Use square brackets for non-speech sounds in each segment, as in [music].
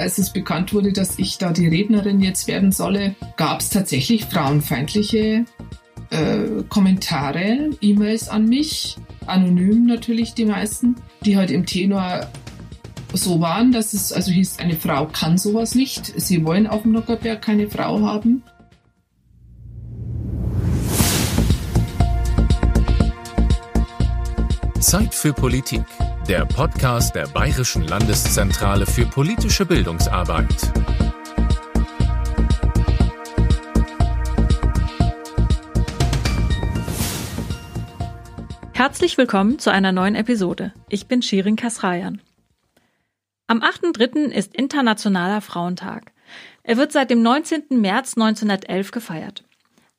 als es bekannt wurde, dass ich da die Rednerin jetzt werden solle, gab es tatsächlich frauenfeindliche äh, Kommentare, E-Mails an mich, anonym natürlich die meisten, die halt im Tenor so waren, dass es also hieß, eine Frau kann sowas nicht. Sie wollen auf dem Nockerberg keine Frau haben. Zeit für Politik, der Podcast der Bayerischen Landeszentrale für politische Bildungsarbeit. Herzlich willkommen zu einer neuen Episode. Ich bin Shirin Kasrayan. Am 8.3. ist Internationaler Frauentag. Er wird seit dem 19. März 1911 gefeiert.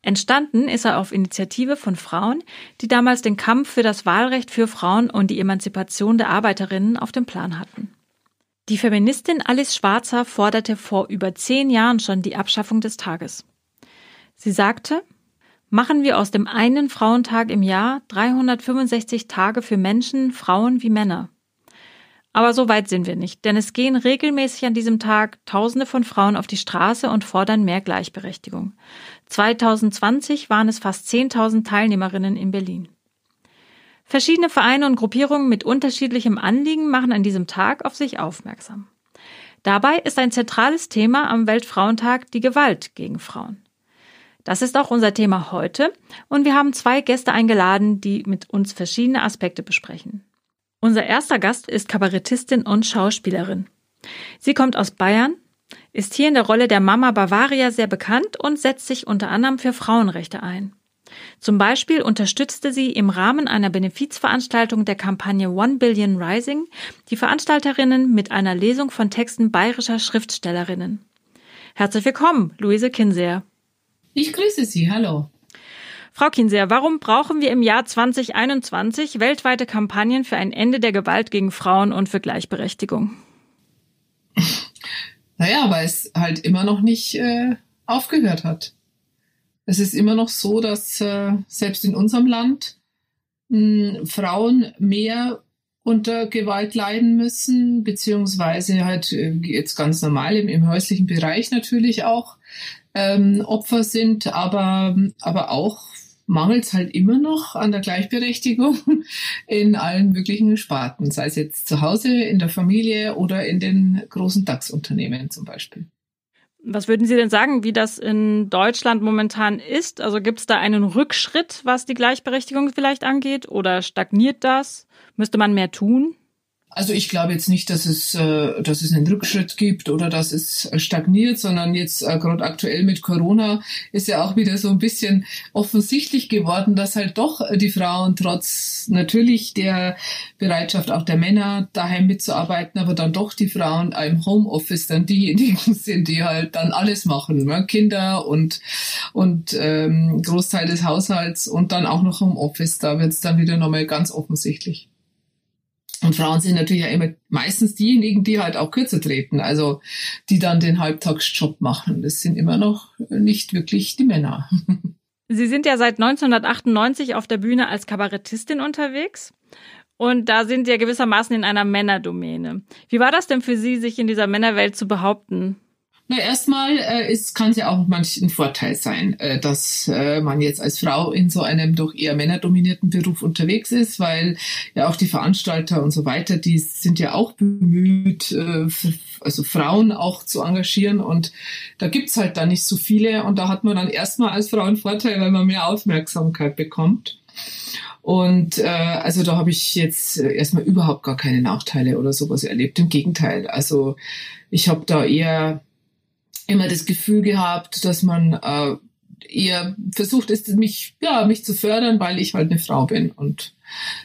Entstanden ist er auf Initiative von Frauen, die damals den Kampf für das Wahlrecht für Frauen und die Emanzipation der Arbeiterinnen auf dem Plan hatten. Die Feministin Alice Schwarzer forderte vor über zehn Jahren schon die Abschaffung des Tages. Sie sagte, machen wir aus dem einen Frauentag im Jahr 365 Tage für Menschen, Frauen wie Männer. Aber so weit sind wir nicht, denn es gehen regelmäßig an diesem Tag Tausende von Frauen auf die Straße und fordern mehr Gleichberechtigung. 2020 waren es fast 10.000 Teilnehmerinnen in Berlin. Verschiedene Vereine und Gruppierungen mit unterschiedlichem Anliegen machen an diesem Tag auf sich aufmerksam. Dabei ist ein zentrales Thema am Weltfrauentag die Gewalt gegen Frauen. Das ist auch unser Thema heute und wir haben zwei Gäste eingeladen, die mit uns verschiedene Aspekte besprechen. Unser erster Gast ist Kabarettistin und Schauspielerin. Sie kommt aus Bayern, ist hier in der Rolle der Mama Bavaria sehr bekannt und setzt sich unter anderem für Frauenrechte ein. Zum Beispiel unterstützte sie im Rahmen einer Benefizveranstaltung der Kampagne One Billion Rising die Veranstalterinnen mit einer Lesung von Texten bayerischer Schriftstellerinnen. Herzlich willkommen, Luise Kinseer. Ich grüße Sie, hallo. Frau Kinseer, warum brauchen wir im Jahr 2021 weltweite Kampagnen für ein Ende der Gewalt gegen Frauen und für Gleichberechtigung? [laughs] Naja, weil es halt immer noch nicht äh, aufgehört hat. Es ist immer noch so, dass äh, selbst in unserem Land mh, Frauen mehr unter Gewalt leiden müssen, beziehungsweise halt äh, jetzt ganz normal im, im häuslichen Bereich natürlich auch ähm, Opfer sind, aber, aber auch mangelt es halt immer noch an der Gleichberechtigung [laughs] in allen möglichen Sparten, sei es jetzt zu Hause, in der Familie oder in den großen DAX-Unternehmen zum Beispiel. Was würden Sie denn sagen, wie das in Deutschland momentan ist? Also gibt es da einen Rückschritt, was die Gleichberechtigung vielleicht angeht, oder stagniert das? Müsste man mehr tun? Also ich glaube jetzt nicht, dass es, äh, dass es einen Rückschritt gibt oder dass es stagniert, sondern jetzt äh, gerade aktuell mit Corona ist ja auch wieder so ein bisschen offensichtlich geworden, dass halt doch die Frauen trotz natürlich der Bereitschaft auch der Männer daheim mitzuarbeiten, aber dann doch die Frauen im Homeoffice dann diejenigen [laughs] sind, die halt dann alles machen, ne? Kinder und und ähm, Großteil des Haushalts und dann auch noch Homeoffice. Da wird es dann wieder nochmal ganz offensichtlich. Und Frauen sind natürlich ja immer meistens diejenigen, die halt auch kürzer treten, also die dann den Halbtagsjob machen. Das sind immer noch nicht wirklich die Männer. [laughs] Sie sind ja seit 1998 auf der Bühne als Kabarettistin unterwegs. Und da sind Sie ja gewissermaßen in einer Männerdomäne. Wie war das denn für Sie, sich in dieser Männerwelt zu behaupten? Na, erstmal äh, kann es ja auch manchmal ein Vorteil sein, äh, dass äh, man jetzt als Frau in so einem doch eher männerdominierten Beruf unterwegs ist, weil ja auch die Veranstalter und so weiter, die sind ja auch bemüht, äh, also Frauen auch zu engagieren und da gibt's halt dann nicht so viele und da hat man dann erstmal als Frau einen Vorteil, weil man mehr Aufmerksamkeit bekommt. Und äh, also da habe ich jetzt erstmal überhaupt gar keine Nachteile oder sowas erlebt. Im Gegenteil. Also ich habe da eher immer das Gefühl gehabt, dass man äh, eher versucht ist, mich, ja, mich zu fördern, weil ich halt eine Frau bin. Und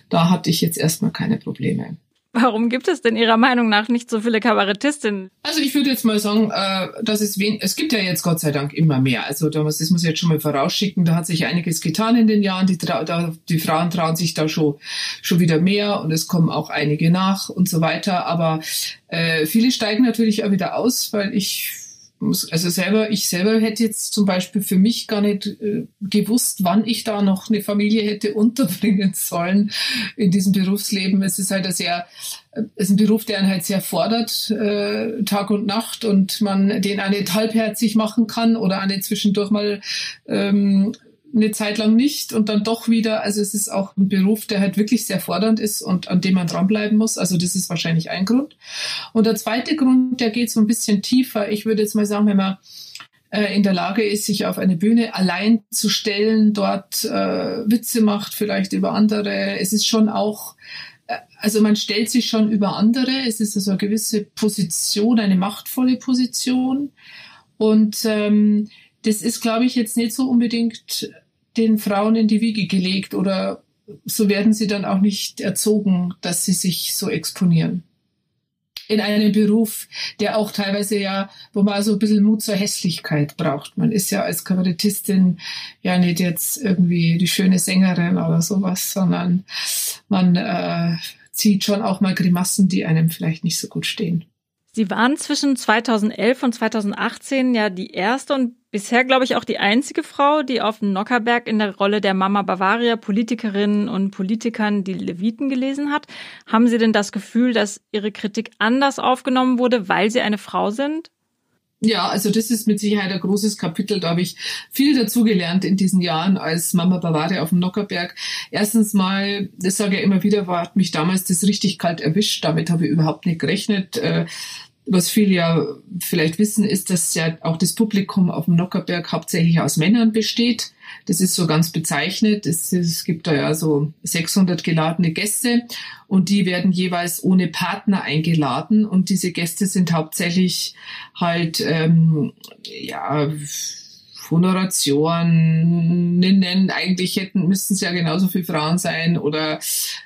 da hatte ich jetzt erstmal keine Probleme. Warum gibt es denn Ihrer Meinung nach nicht so viele Kabarettistinnen? Also ich würde jetzt mal sagen, äh, dass es wen es gibt ja jetzt Gott sei Dank immer mehr. Also das muss ich jetzt schon mal vorausschicken. Da hat sich einiges getan in den Jahren. Die, da, die Frauen trauen sich da schon schon wieder mehr und es kommen auch einige nach und so weiter. Aber äh, viele steigen natürlich auch wieder aus, weil ich muss, also selber, ich selber hätte jetzt zum Beispiel für mich gar nicht äh, gewusst, wann ich da noch eine Familie hätte unterbringen [laughs] sollen in diesem Berufsleben. Es ist halt ein sehr, äh, es ist ein Beruf, der einen halt sehr fordert, äh, Tag und Nacht und man den auch nicht halbherzig machen kann oder auch nicht zwischendurch mal ähm, eine Zeit lang nicht und dann doch wieder. Also es ist auch ein Beruf, der halt wirklich sehr fordernd ist und an dem man dranbleiben muss. Also das ist wahrscheinlich ein Grund. Und der zweite Grund, der geht so ein bisschen tiefer. Ich würde jetzt mal sagen, wenn man äh, in der Lage ist, sich auf eine Bühne allein zu stellen, dort äh, Witze macht, vielleicht über andere. Es ist schon auch, äh, also man stellt sich schon über andere. Es ist also eine gewisse Position, eine machtvolle Position. Und ähm, das ist, glaube ich, jetzt nicht so unbedingt den Frauen in die Wiege gelegt oder so werden sie dann auch nicht erzogen, dass sie sich so exponieren. In einem Beruf, der auch teilweise ja, wo man so ein bisschen Mut zur Hässlichkeit braucht. Man ist ja als Kabarettistin ja nicht jetzt irgendwie die schöne Sängerin oder sowas, sondern man äh, zieht schon auch mal Grimassen, die einem vielleicht nicht so gut stehen. Sie waren zwischen 2011 und 2018 ja die erste und bisher, glaube ich, auch die einzige Frau, die auf dem Nockerberg in der Rolle der Mama Bavaria Politikerinnen und Politikern die Leviten gelesen hat. Haben Sie denn das Gefühl, dass Ihre Kritik anders aufgenommen wurde, weil Sie eine Frau sind? Ja, also das ist mit Sicherheit ein großes Kapitel. Da habe ich viel dazugelernt in diesen Jahren als Mama Bavaria auf dem Nockerberg. Erstens mal, das sage ich immer wieder, war hat mich damals das richtig kalt erwischt. Damit habe ich überhaupt nicht gerechnet. Äh, was viele ja vielleicht wissen, ist, dass ja auch das Publikum auf dem Nockerberg hauptsächlich aus Männern besteht. Das ist so ganz bezeichnet. Es, es gibt da ja so 600 geladene Gäste und die werden jeweils ohne Partner eingeladen und diese Gäste sind hauptsächlich halt ähm, ja Honorationinnen, eigentlich hätten, müssten es ja genauso viele Frauen sein oder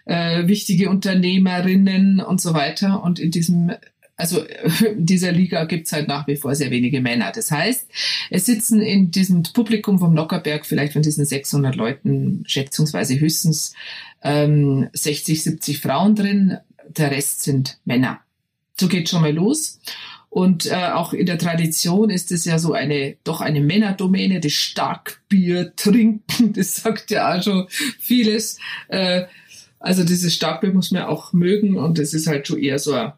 äh, wichtige Unternehmerinnen und so weiter. Und in diesem also in [laughs] dieser Liga gibt's halt nach wie vor sehr wenige Männer. Das heißt, es sitzen in diesem Publikum vom Nockerberg vielleicht von diesen 600 Leuten schätzungsweise höchstens ähm, 60, 70 Frauen drin. Der Rest sind Männer. So geht schon mal los. Und äh, auch in der Tradition ist es ja so eine, doch eine Männerdomäne, das Starkbier trinken, [laughs] das sagt ja auch schon vieles. Äh, also dieses Starkbier muss man auch mögen und es ist halt schon eher so ein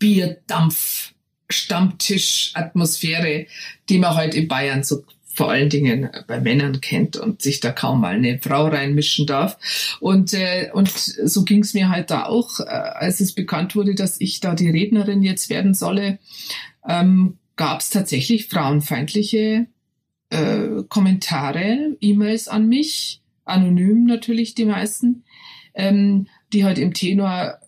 Bierdampf, Stammtisch, Atmosphäre, die man halt in Bayern so vor allen Dingen bei Männern kennt und sich da kaum mal eine Frau reinmischen darf. Und, äh, und so ging es mir halt da auch, äh, als es bekannt wurde, dass ich da die Rednerin jetzt werden solle, ähm, gab es tatsächlich frauenfeindliche äh, Kommentare, E-Mails an mich, anonym natürlich die meisten, ähm, die halt im Tenor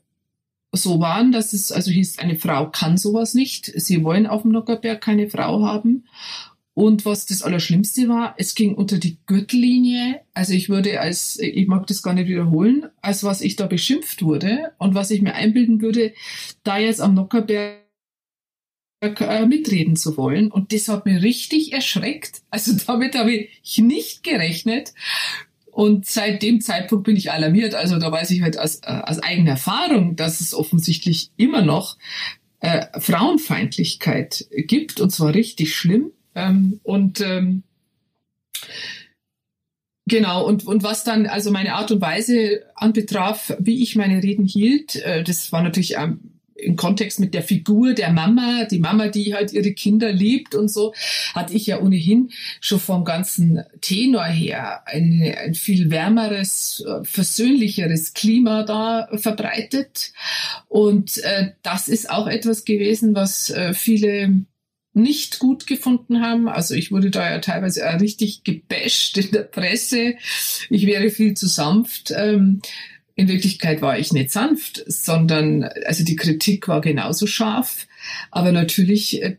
so waren, dass es also hieß, eine Frau kann sowas nicht. Sie wollen auf dem Nockerberg keine Frau haben. Und was das Allerschlimmste war, es ging unter die Gürtellinie. Also ich würde als, ich mag das gar nicht wiederholen, als was ich da beschimpft wurde und was ich mir einbilden würde, da jetzt am Nockerberg äh, mitreden zu wollen. Und das hat mir richtig erschreckt. Also [laughs] damit habe ich nicht gerechnet. Und seit dem Zeitpunkt bin ich alarmiert. Also da weiß ich halt aus, äh, aus eigener Erfahrung, dass es offensichtlich immer noch äh, Frauenfeindlichkeit gibt und zwar richtig schlimm. Ähm, und ähm, Genau, und, und was dann also meine Art und Weise anbetraf, wie ich meine Reden hielt, äh, das war natürlich ähm, im Kontext mit der Figur der Mama, die Mama, die halt ihre Kinder liebt und so, hatte ich ja ohnehin schon vom ganzen Tenor her eine, ein viel wärmeres, äh, versöhnlicheres Klima da verbreitet. Und äh, das ist auch etwas gewesen, was äh, viele nicht gut gefunden haben. Also ich wurde da ja teilweise auch richtig gebasht in der Presse. Ich wäre viel zu sanft. Ähm, in Wirklichkeit war ich nicht sanft, sondern also die Kritik war genauso scharf. Aber natürlich äh,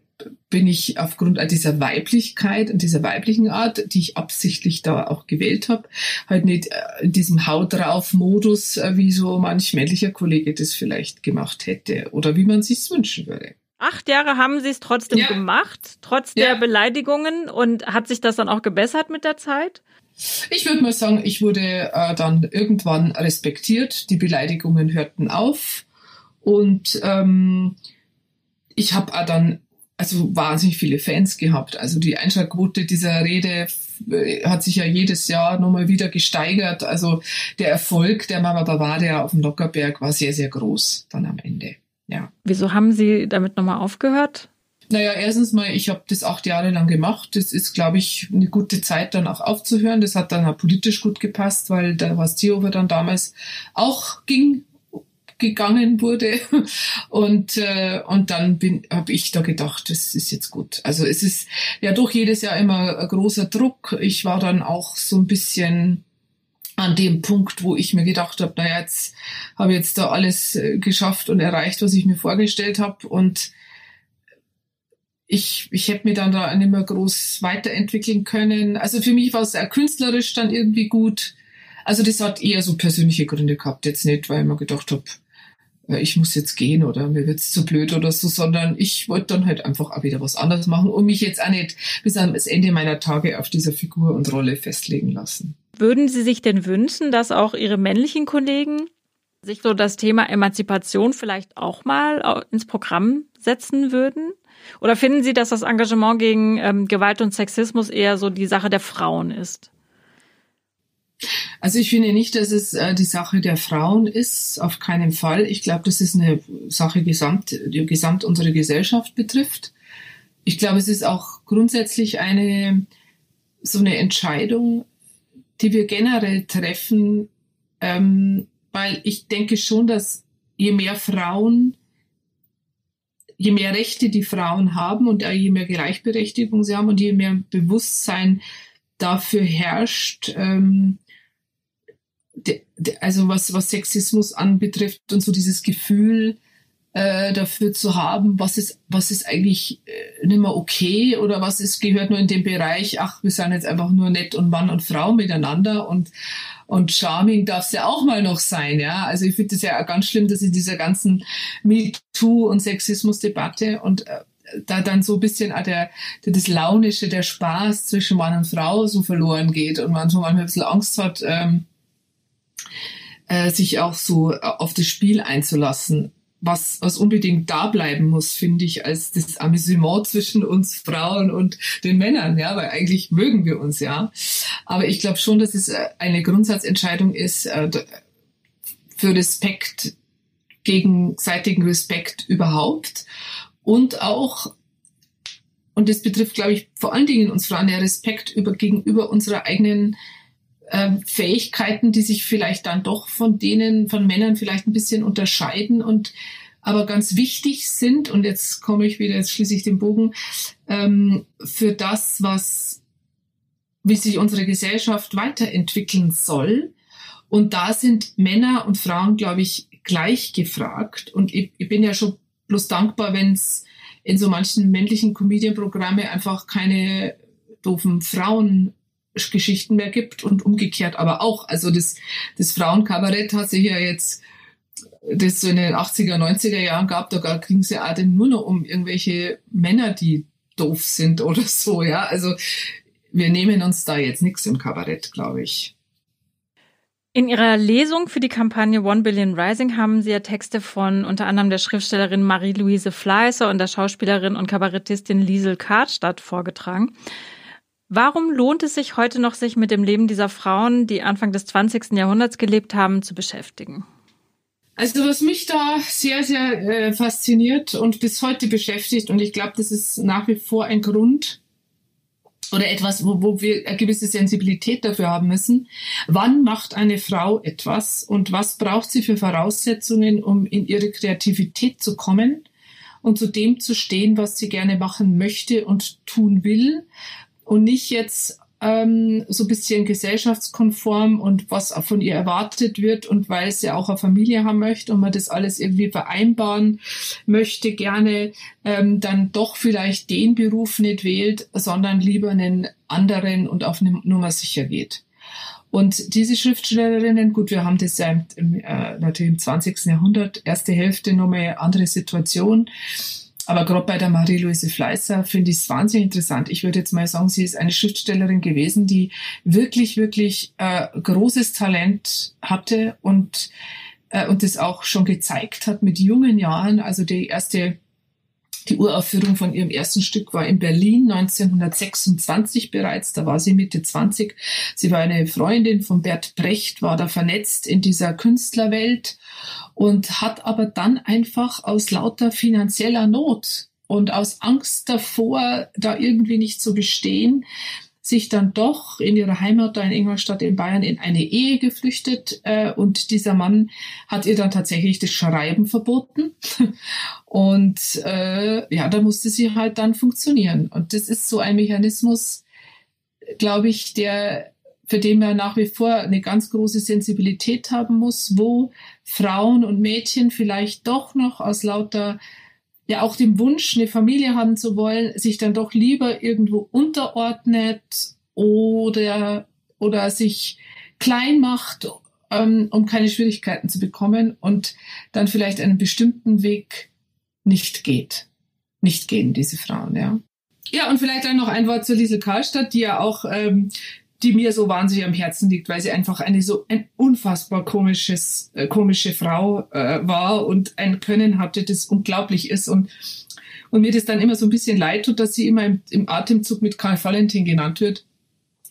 bin ich aufgrund dieser Weiblichkeit und dieser weiblichen Art, die ich absichtlich da auch gewählt habe, halt nicht äh, in diesem Haut drauf Modus, äh, wie so manch männlicher Kollege das vielleicht gemacht hätte oder wie man sich's wünschen würde. Acht Jahre haben Sie es trotzdem ja. gemacht, trotz ja. der Beleidigungen. Und hat sich das dann auch gebessert mit der Zeit? Ich würde mal sagen, ich wurde äh, dann irgendwann respektiert. Die Beleidigungen hörten auf. Und ähm, ich habe dann also wahnsinnig viele Fans gehabt. Also die Einschaltquote dieser Rede äh, hat sich ja jedes Jahr nochmal wieder gesteigert. Also der Erfolg der Mama Bavaria auf dem Lockerberg war sehr, sehr groß dann am Ende. Ja. Wieso haben Sie damit nochmal aufgehört? Naja, erstens mal, ich habe das acht Jahre lang gemacht. Das ist, glaube ich, eine gute Zeit, dann auch aufzuhören. Das hat dann auch politisch gut gepasst, weil der was Seehofer dann damals auch ging gegangen wurde. [laughs] Und, äh, und dann bin habe ich da gedacht, das ist jetzt gut. Also es ist ja doch jedes Jahr immer ein großer Druck. Ich war dann auch so ein bisschen an dem Punkt, wo ich mir gedacht habe, naja, jetzt habe ich jetzt da alles äh, geschafft und erreicht, was ich mir vorgestellt habe. Und ich, ich hätte mir dann da nicht mehr groß weiterentwickeln können. Also für mich war es auch künstlerisch dann irgendwie gut. Also das hat eher so persönliche Gründe gehabt, jetzt nicht, weil ich mir gedacht habe, äh, ich muss jetzt gehen oder mir wird's zu blöd oder so, sondern ich wollte dann halt einfach auch wieder was anderes machen und mich jetzt auch nicht bis ans Ende meiner Tage auf dieser Figur und Rolle festlegen lassen. Würden Sie sich denn wünschen, dass auch Ihre männlichen Kollegen sich so das Thema Emanzipation vielleicht auch mal ins Programm setzen würden? Oder finden Sie, dass das Engagement gegen ähm, Gewalt und Sexismus eher so die Sache der Frauen ist? Also ich finde nicht, dass es äh, die Sache der Frauen ist, auf keinen Fall. Ich glaube, das ist eine Sache gesamt, die gesamt unsere Gesellschaft betrifft. Ich glaube, es ist auch grundsätzlich eine so eine Entscheidung, die wir generell treffen, ähm, weil ich denke schon, dass je mehr Frauen, je mehr Rechte die Frauen haben und je mehr Gleichberechtigung sie haben und je mehr Bewusstsein dafür herrscht, ähm, also was, was Sexismus anbetrifft und so dieses Gefühl äh, dafür zu haben, was ist, was ist eigentlich äh, nicht mehr okay oder was ist, gehört nur in den Bereich, ach, wir sind jetzt einfach nur nett und Mann und Frau miteinander und, und Charming darf es ja auch mal noch sein, ja. Also ich finde es ja ganz schlimm, dass in dieser ganzen MeToo und Sexismus-Debatte und äh, da dann so ein bisschen auch der, der, das Launische, der Spaß zwischen Mann und Frau so verloren geht und man so manchmal ein bisschen Angst hat, ähm, äh, sich auch so auf das Spiel einzulassen. Was, was unbedingt da bleiben muss, finde ich, als das Amüsement zwischen uns Frauen und den Männern, ja, weil eigentlich mögen wir uns ja. Aber ich glaube schon, dass es äh, eine Grundsatzentscheidung ist, äh, für Respekt, gegenseitigen Respekt überhaupt und auch und das betrifft, glaube ich, vor allen Dingen uns Frauen, der Respekt über, gegenüber unserer eigenen äh, Fähigkeiten, die sich vielleicht dann doch von denen, von Männern vielleicht ein bisschen unterscheiden und aber ganz wichtig sind, und jetzt komme ich wieder, jetzt schließe ich den Bogen, ähm, für das, was, wie sich unsere Gesellschaft weiterentwickeln soll. Und da sind Männer und Frauen, glaube ich, gleich gefragt. Und ich, ich bin ja schon bloß dankbar, wenn es in so manchen männlichen Comedian-Programme einfach keine doofen Frauen Geschichten mehr gibt und umgekehrt aber auch. Also das, das Frauenkabarett hat sich ja jetzt, das so in den 80er, 90er Jahren gab, da ging es ja auch denn nur noch um irgendwelche Männer, die doof sind [laughs] oder so, ja. Also wir nehmen uns da jetzt nichts im Kabarett, glaube ich. In Ihrer Lesung für die Kampagne One Billion Rising haben Sie ja Texte von unter anderem der Schriftstellerin Marie-Louise Fleißer und der Schauspielerin und Kabarettistin Liesel Kartstadt vorgetragen. Warum lohnt es sich heute noch, sich mit dem Leben dieser Frauen, die Anfang des 20. Jahrhunderts gelebt haben, zu beschäftigen? Also was mich da sehr, sehr äh, fasziniert und bis heute beschäftigt, und ich glaube, das ist nach wie vor ein Grund oder etwas, wo, wo wir eine gewisse Sensibilität dafür haben müssen. Wann macht eine Frau etwas und was braucht sie für Voraussetzungen, um in ihre Kreativität zu kommen und zu dem zu stehen, was sie gerne machen möchte und tun will? Und nicht jetzt ähm, so ein bisschen gesellschaftskonform und was von ihr erwartet wird und weil sie auch eine Familie haben möchte und man das alles irgendwie vereinbaren möchte, gerne ähm, dann doch vielleicht den Beruf nicht wählt, sondern lieber einen anderen und auf eine Nummer sicher geht. Und diese Schriftstellerinnen, gut, wir haben das ja im, äh, natürlich im 20. Jahrhundert, erste Hälfte nochmal andere Situation. Aber gerade bei der Marie-Louise Fleißer finde ich es wahnsinnig interessant. Ich würde jetzt mal sagen, sie ist eine Schriftstellerin gewesen, die wirklich, wirklich äh, großes Talent hatte und, äh, und das auch schon gezeigt hat mit jungen Jahren. Also die erste Die Uraufführung von ihrem ersten Stück war in Berlin 1926 bereits. Da war sie Mitte 20. Sie war eine Freundin von Bert Brecht, war da vernetzt in dieser Künstlerwelt und hat aber dann einfach aus lauter finanzieller Not und aus Angst davor, da irgendwie nicht zu bestehen, sich dann doch in ihrer Heimat da in Ingolstadt in Bayern in eine Ehe geflüchtet äh, und dieser Mann hat ihr dann tatsächlich das Schreiben verboten. [laughs] Und äh, ja, da musste sie halt dann funktionieren. Und das ist so ein Mechanismus, glaube ich, der für den man nach wie vor eine ganz große Sensibilität haben muss, wo Frauen und Mädchen vielleicht doch noch aus lauter ja auch dem Wunsch, eine Familie haben zu wollen, sich dann doch lieber irgendwo unterordnet oder, oder sich klein macht, ähm, um keine Schwierigkeiten zu bekommen und dann vielleicht einen bestimmten Weg nicht geht. Nicht gehen, diese Frauen, ja. Ja, und vielleicht dann noch ein Wort zur Liesel Karlstadt, die ja auch ähm, die mir so wahnsinnig am Herzen liegt, weil sie einfach eine so ein unfassbar komisches, äh, komische Frau äh, war und ein Können hatte, das unglaublich ist und und mir das dann immer so ein bisschen leid tut, dass sie immer im, im Atemzug mit Karl Valentin genannt wird.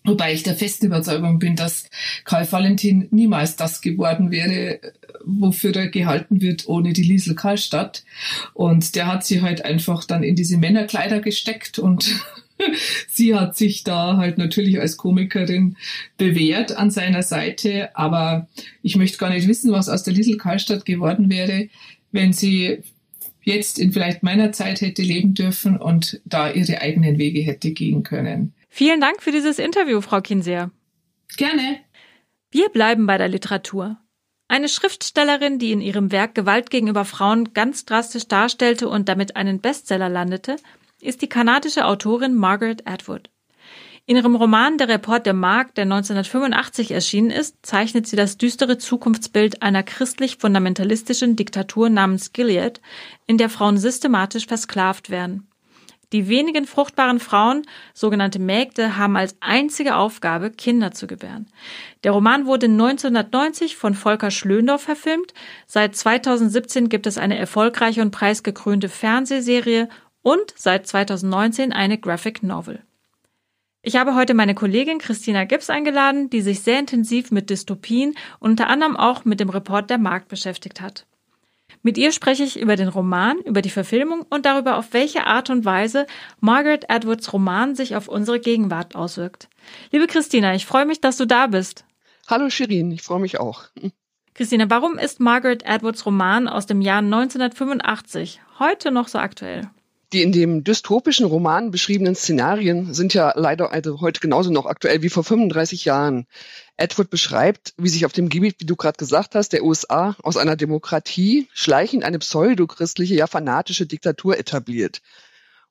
Wobei ich der festen Überzeugung bin, dass Karl Valentin niemals das geworden wäre, wofür er gehalten wird, ohne die Liesel Karlstadt. Und der hat sie halt einfach dann in diese Männerkleider gesteckt und sie hat sich da halt natürlich als Komikerin bewährt an seiner Seite, aber ich möchte gar nicht wissen, was aus der Liesel Karlstadt geworden wäre, wenn sie jetzt in vielleicht meiner Zeit hätte leben dürfen und da ihre eigenen Wege hätte gehen können. Vielen Dank für dieses Interview, Frau Kinseer. Gerne. Wir bleiben bei der Literatur. Eine Schriftstellerin, die in ihrem Werk Gewalt gegenüber Frauen ganz drastisch darstellte und damit einen Bestseller landete, ist die kanadische Autorin Margaret Atwood. In ihrem Roman Der Report der Mark, der 1985 erschienen ist, zeichnet sie das düstere Zukunftsbild einer christlich-fundamentalistischen Diktatur namens Gilead, in der Frauen systematisch versklavt werden. Die wenigen fruchtbaren Frauen, sogenannte Mägde, haben als einzige Aufgabe, Kinder zu gebären. Der Roman wurde 1990 von Volker Schlöndorff verfilmt. Seit 2017 gibt es eine erfolgreiche und preisgekrönte Fernsehserie und seit 2019 eine Graphic Novel. Ich habe heute meine Kollegin Christina Gibbs eingeladen, die sich sehr intensiv mit Dystopien und unter anderem auch mit dem Report der Markt beschäftigt hat. Mit ihr spreche ich über den Roman, über die Verfilmung und darüber, auf welche Art und Weise Margaret Atwoods Roman sich auf unsere Gegenwart auswirkt. Liebe Christina, ich freue mich, dass du da bist. Hallo Shirin, ich freue mich auch. Christina, warum ist Margaret Atwoods Roman aus dem Jahr 1985 heute noch so aktuell? Die in dem dystopischen Roman beschriebenen Szenarien sind ja leider also heute genauso noch aktuell wie vor 35 Jahren. Edward beschreibt, wie sich auf dem Gebiet, wie du gerade gesagt hast, der USA aus einer Demokratie schleichend eine pseudochristliche, ja fanatische Diktatur etabliert.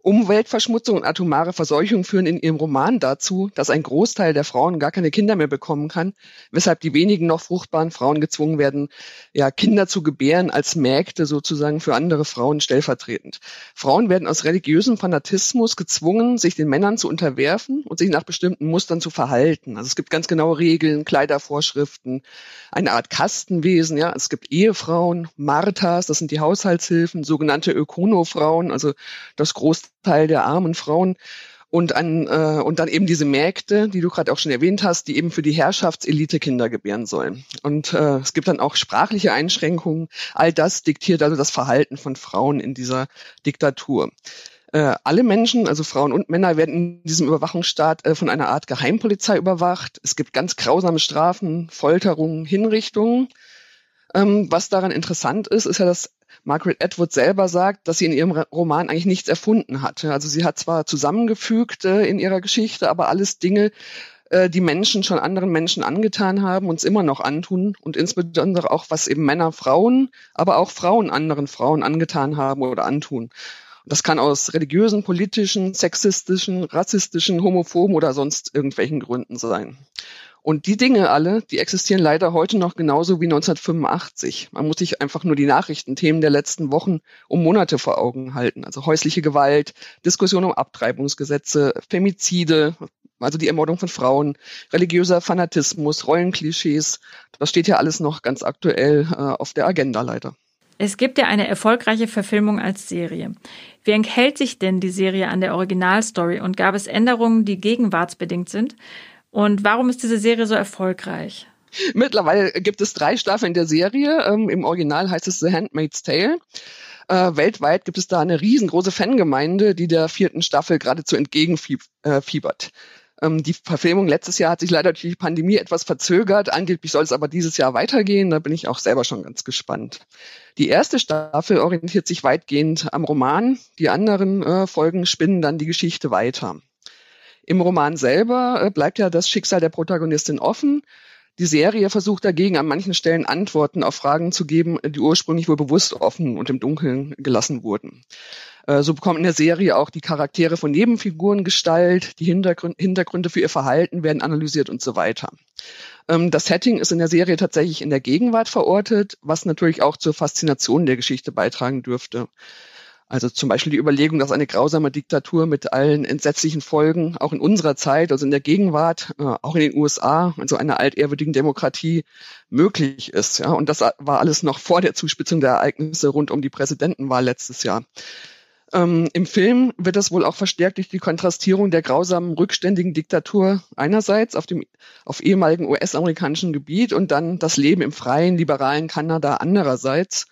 Umweltverschmutzung und atomare Verseuchung führen in ihrem Roman dazu, dass ein Großteil der Frauen gar keine Kinder mehr bekommen kann, weshalb die wenigen noch fruchtbaren Frauen gezwungen werden, ja, Kinder zu gebären als Mägde sozusagen für andere Frauen stellvertretend. Frauen werden aus religiösem Fanatismus gezwungen, sich den Männern zu unterwerfen und sich nach bestimmten Mustern zu verhalten. Also es gibt ganz genaue Regeln, Kleidervorschriften, eine Art Kastenwesen, ja. Es gibt Ehefrauen, Marthas, das sind die Haushaltshilfen, sogenannte Ökonofrauen, also das Groß Teil der armen Frauen und an äh, und dann eben diese Mägde, die du gerade auch schon erwähnt hast, die eben für die Herrschaftselite Kinder gebären sollen. Und äh, es gibt dann auch sprachliche Einschränkungen. All das diktiert also das Verhalten von Frauen in dieser Diktatur. Äh, alle Menschen, also Frauen und Männer, werden in diesem Überwachungsstaat äh, von einer Art Geheimpolizei überwacht. Es gibt ganz grausame Strafen, Folterungen, Hinrichtungen. Ähm, was daran interessant ist, ist ja, dass Margaret Atwood selber sagt, dass sie in ihrem Roman eigentlich nichts erfunden hat. Also sie hat zwar zusammengefügt äh, in ihrer Geschichte, aber alles Dinge, äh, die Menschen schon anderen Menschen angetan haben, uns immer noch antun und insbesondere auch, was eben Männer Frauen, aber auch Frauen anderen Frauen angetan haben oder antun. Das kann aus religiösen, politischen, sexistischen, rassistischen, homophoben oder sonst irgendwelchen Gründen sein. Und die Dinge alle, die existieren leider heute noch genauso wie 1985. Man muss sich einfach nur die Nachrichtenthemen der letzten Wochen um Monate vor Augen halten. Also häusliche Gewalt, Diskussion um Abtreibungsgesetze, Femizide, also die Ermordung von Frauen, religiöser Fanatismus, Rollenklischees. Das steht ja alles noch ganz aktuell äh, auf der Agenda leider. Es gibt ja eine erfolgreiche Verfilmung als Serie. Wie enthält sich denn die Serie an der Originalstory und gab es Änderungen, die gegenwartsbedingt sind? Und warum ist diese Serie so erfolgreich? Mittlerweile gibt es drei Staffeln der Serie. Ähm, Im Original heißt es The Handmaid's Tale. Äh, weltweit gibt es da eine riesengroße Fangemeinde, die der vierten Staffel geradezu entgegenfiebert. Ähm, die Verfilmung letztes Jahr hat sich leider durch die Pandemie etwas verzögert. Angeblich soll es aber dieses Jahr weitergehen. Da bin ich auch selber schon ganz gespannt. Die erste Staffel orientiert sich weitgehend am Roman. Die anderen äh, Folgen spinnen dann die Geschichte weiter. Im Roman selber äh, bleibt ja das Schicksal der Protagonistin offen. Die Serie versucht dagegen an manchen Stellen Antworten auf Fragen zu geben, die ursprünglich wohl bewusst offen und im Dunkeln gelassen wurden. Äh, so bekommen in der Serie auch die Charaktere von Nebenfiguren Gestalt, die Hintergründe für ihr Verhalten werden analysiert und so weiter. Ähm, das Setting ist in der Serie tatsächlich in der Gegenwart verortet, was natürlich auch zur Faszination der Geschichte beitragen dürfte. Also zum Beispiel die Überlegung, dass eine grausame Diktatur mit allen entsetzlichen Folgen auch in unserer Zeit, also in der Gegenwart, äh, auch in den USA, also einer altehrwürdigen Demokratie möglich ist. Ja, und das war alles noch vor der Zuspitzung der Ereignisse rund um die Präsidentenwahl letztes Jahr. Ähm, Im Film wird das wohl auch verstärkt durch die Kontrastierung der grausamen, rückständigen Diktatur einerseits auf dem auf ehemaligen US-amerikanischen Gebiet und dann das Leben im freien, liberalen Kanada andererseits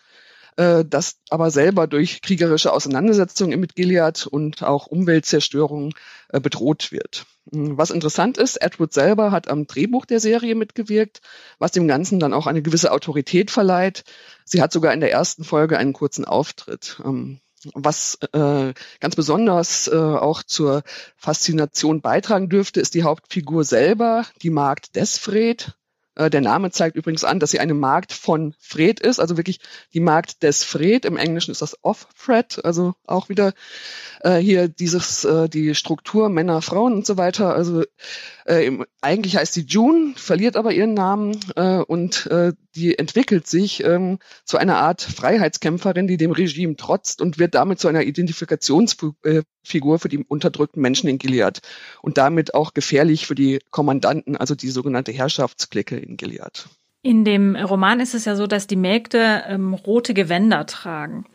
äh, das aber selber durch kriegerische Auseinandersetzungen mit Gilead und auch Umweltzerstörung äh, bedroht wird. Hm, was interessant ist, Edward selber hat am Drehbuch der Serie mitgewirkt, was dem Ganzen dann auch eine gewisse Autorität verleiht. Sie hat sogar in der ersten Folge einen kurzen Auftritt. Ähm, was äh, ganz besonders äh, auch zur Faszination beitragen dürfte, ist die Hauptfigur selber, die Magd Desfred. Äh, der Name zeigt übrigens an, dass sie eine Magd von Fred ist, also wirklich die Magd des Fred. Im Englischen ist das Off-Fred, also auch wieder äh, hier dieses, äh, die Struktur Männer, Frauen und so weiter. Also äh, eigentlich heißt sie June, verliert aber ihren Namen äh, und äh, die entwickelt sich ähm, zu einer Art Freiheitskämpferin, die dem Regime trotzt und wird damit zu einer Identifikationsfigur für die unterdrückten Menschen in Gilead und damit auch gefährlich für die Kommandanten, also die sogenannte Herrschaftsklicke in Gilead. In dem Roman ist es ja so, dass die Mägde ähm, rote Gewänder tragen.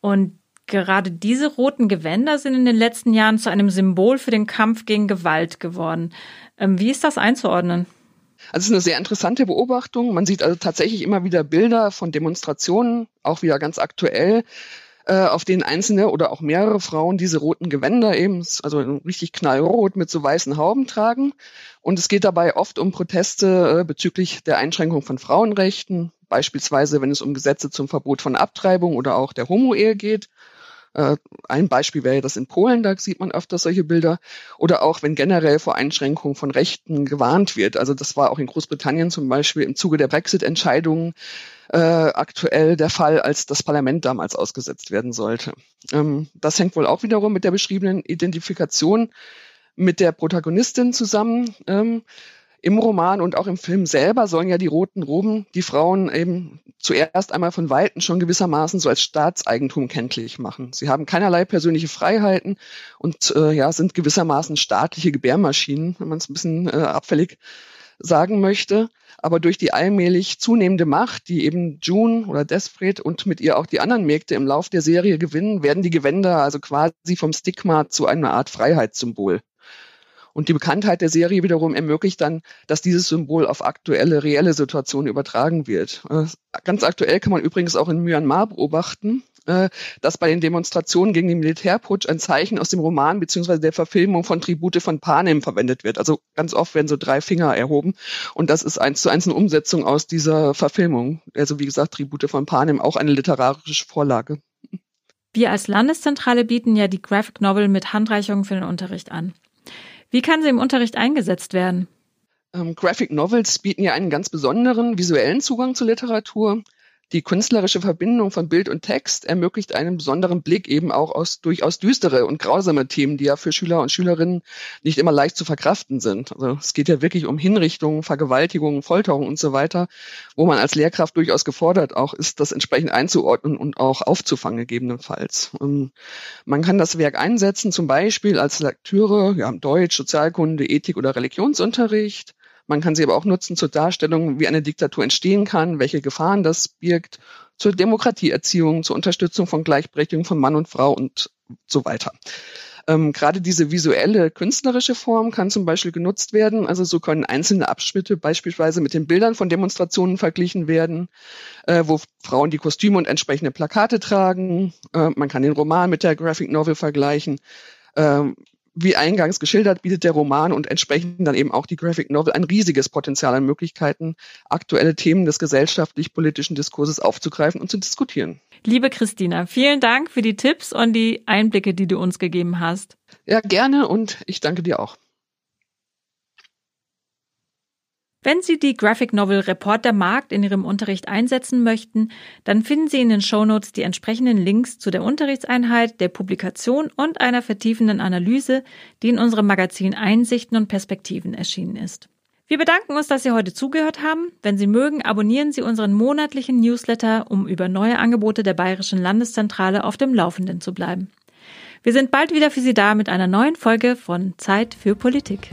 Und gerade diese roten Gewänder sind in den letzten Jahren zu einem Symbol für den Kampf gegen Gewalt geworden. Ähm, wie ist das einzuordnen? Also es ist eine sehr interessante Beobachtung. Man sieht also tatsächlich immer wieder Bilder von Demonstrationen, auch wieder ganz aktuell, äh, auf denen einzelne oder auch mehrere Frauen diese roten Gewänder eben, also richtig knallrot mit so weißen Hauben tragen. Und es geht dabei oft um Proteste äh, bezüglich der Einschränkung von Frauenrechten, beispielsweise wenn es um Gesetze zum Verbot von Abtreibung oder auch der Homo-Ehe geht. Äh, ein Beispiel wäre das in Polen, da sieht man öfter solche Bilder. Oder auch, wenn generell vor Einschränkungen von Rechten gewarnt wird. Also das war auch in Großbritannien zum Beispiel im Zuge der Brexit-Entscheidungen äh, aktuell der Fall, als das Parlament damals ausgesetzt werden sollte. Ähm, das hängt wohl auch wiederum mit der beschriebenen Identifikation mit der Protagonistin zusammen. Ähm, im Roman und auch im Film selber sollen ja die roten Roben die Frauen eben zuerst einmal von Weitem schon gewissermaßen so als Staatseigentum kenntlich machen. Sie haben keinerlei persönliche Freiheiten und äh, ja, sind gewissermaßen staatliche Gebärmaschinen, wenn man es ein bisschen äh, abfällig sagen möchte. Aber durch die allmählich zunehmende Macht, die eben June oder Desfred und mit ihr auch die anderen Mägde im Lauf der Serie gewinnen, werden die Gewänder also quasi vom Stigma zu einer Art Freiheitssymbol. Und die Bekanntheit der Serie wiederum ermöglicht dann, dass dieses Symbol auf aktuelle, reelle Situationen übertragen wird. Äh, ganz aktuell kann man übrigens auch in Myanmar beobachten, dass bei den Demonstrationen gegen den Militärputsch ein Zeichen aus dem Roman beziehungsweise der Verfilmung von Tribute von Panem verwendet wird. Also ganz oft werden so drei Finger erhoben und das ist eins zu eins eine Umsetzung aus dieser Verfilmung. Also wie gesagt, Tribute von Panem, auch eine literarische Vorlage. Wir als Landeszentrale bieten ja die Graphic Novel mit Handreichungen für den Unterricht an. Wie kann sie im Unterricht eingesetzt werden? Ähm, Graphic Novels bieten ja einen ganz besonderen visuellen Zugang zur Literatur. Die künstlerische Verbindung von Bild und Text ermöglicht einen besonderen Blick eben auch aus durchaus düstere und grausame Themen, die ja für Schüler und Schülerinnen nicht immer leicht zu verkraften sind. Also es geht ja wirklich um Hinrichtungen, Vergewaltigungen, Folterungen und so weiter, wo man als Lehrkraft durchaus gefordert auch ist, das entsprechend einzuordnen und auch aufzufangen gegebenenfalls. Und ähm, man kann das Werk einsetzen, zum Beispiel als Lektüre, ja, Deutsch, Sozialkunde, Ethik oder Religionsunterricht man kann sie aber auch nutzen zur Darstellung, wie eine Diktatur entstehen kann, welche Gefahren das birgt, zur Demokratieerziehung, zur Unterstützung von Gleichberechtigung von Mann und Frau und so weiter. Ähm, Gerade diese visuelle, künstlerische Form kann zum Beispiel genutzt werden. Also so können einzelne Abschnitte beispielsweise mit den Bildern von Demonstrationen verglichen werden, äh, wo Frauen die Kostüme und entsprechende Plakate tragen. Äh, man kann den Roman mit der Graphic Novel vergleichen. Ähm, wie eingangs geschildert, bietet der Roman und entsprechend dann eben auch die Graphic Novel ein riesiges Potenzial an Möglichkeiten, aktuelle Themen des gesellschaftlich-politischen Diskurses aufzugreifen und zu diskutieren. Liebe Christina, vielen Dank für die Tipps und die Einblicke, die du uns gegeben hast. Ja, gerne und ich danke dir auch. Wenn Sie die Graphic Novel Reporter Markt in Ihrem Unterricht einsetzen möchten, dann finden Sie in den Shownotes die entsprechenden Links zu der Unterrichtseinheit, der Publikation und einer vertiefenden Analyse, die in unserem Magazin Einsichten und Perspektiven erschienen ist. Wir bedanken uns, dass Sie heute zugehört haben. Wenn Sie mögen, abonnieren Sie unseren monatlichen Newsletter, um über neue Angebote der Bayerischen Landeszentrale auf dem Laufenden zu bleiben. Wir sind bald wieder für Sie da mit einer neuen Folge von Zeit für Politik.